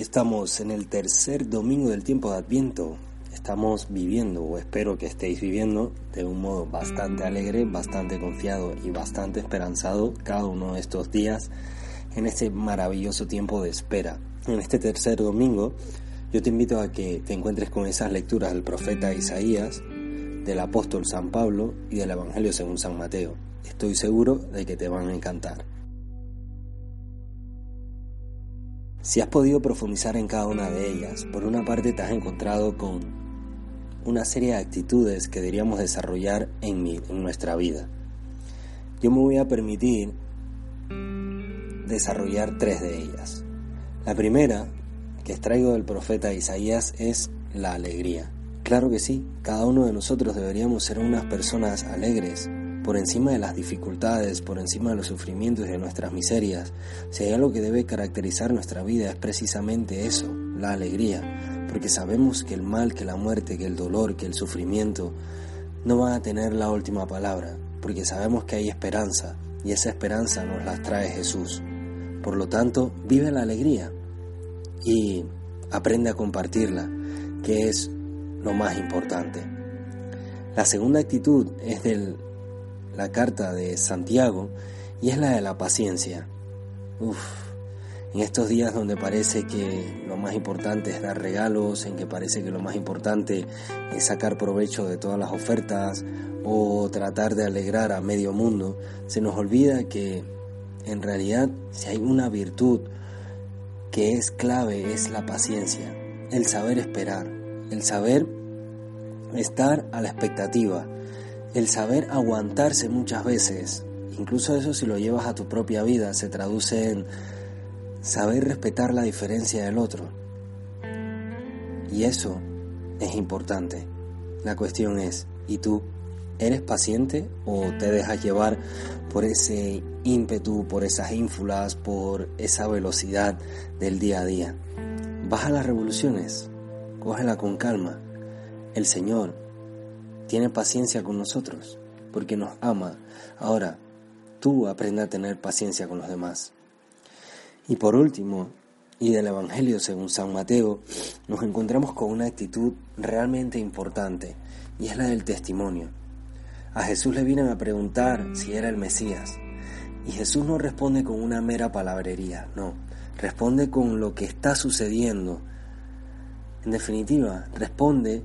estamos en el tercer domingo del tiempo de Adviento. Estamos viviendo, o espero que estéis viviendo, de un modo bastante alegre, bastante confiado y bastante esperanzado cada uno de estos días en este maravilloso tiempo de espera. En este tercer domingo yo te invito a que te encuentres con esas lecturas del profeta Isaías, del apóstol San Pablo y del Evangelio según San Mateo. Estoy seguro de que te van a encantar. Si has podido profundizar en cada una de ellas, por una parte te has encontrado con una serie de actitudes que deberíamos desarrollar en, en nuestra vida. Yo me voy a permitir desarrollar tres de ellas. La primera, que extraigo del profeta Isaías, es la alegría. Claro que sí, cada uno de nosotros deberíamos ser unas personas alegres, por encima de las dificultades, por encima de los sufrimientos y de nuestras miserias, si hay algo que debe caracterizar nuestra vida es precisamente eso, la alegría, porque sabemos que el mal, que la muerte, que el dolor, que el sufrimiento no van a tener la última palabra, porque sabemos que hay esperanza y esa esperanza nos la trae Jesús. Por lo tanto, vive la alegría y aprende a compartirla, que es lo más importante. La segunda actitud es del la carta de Santiago y es la de la paciencia. Uf, en estos días donde parece que lo más importante es dar regalos, en que parece que lo más importante es sacar provecho de todas las ofertas o tratar de alegrar a medio mundo, se nos olvida que en realidad si hay una virtud que es clave es la paciencia, el saber esperar, el saber estar a la expectativa, el saber aguantarse muchas veces, incluso eso si lo llevas a tu propia vida, se traduce en saber respetar la diferencia del otro. Y eso es importante. La cuestión es, ¿y tú eres paciente o te dejas llevar por ese ímpetu, por esas ínfulas, por esa velocidad del día a día? Baja las revoluciones, cógela con calma. El Señor tiene paciencia con nosotros, porque nos ama. Ahora, tú aprende a tener paciencia con los demás. Y por último, y del Evangelio según San Mateo, nos encontramos con una actitud realmente importante, y es la del testimonio. A Jesús le vienen a preguntar si era el Mesías, y Jesús no responde con una mera palabrería, no, responde con lo que está sucediendo. En definitiva, responde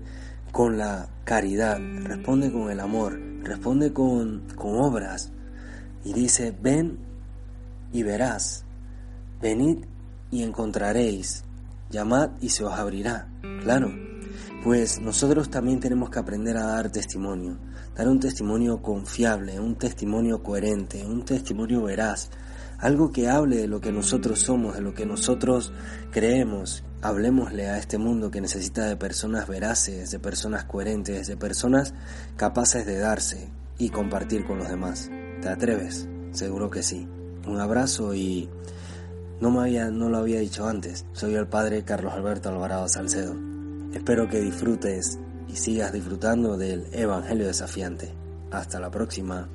con la caridad, responde con el amor, responde con, con obras y dice, ven y verás, venid y encontraréis, llamad y se os abrirá. Claro, pues nosotros también tenemos que aprender a dar testimonio, dar un testimonio confiable, un testimonio coherente, un testimonio veraz, algo que hable de lo que nosotros somos, de lo que nosotros creemos. Hablemosle a este mundo que necesita de personas veraces, de personas coherentes, de personas capaces de darse y compartir con los demás. ¿Te atreves? Seguro que sí. Un abrazo y no me había no lo había dicho antes. Soy el padre Carlos Alberto Alvarado Salcedo. Espero que disfrutes y sigas disfrutando del Evangelio desafiante. Hasta la próxima.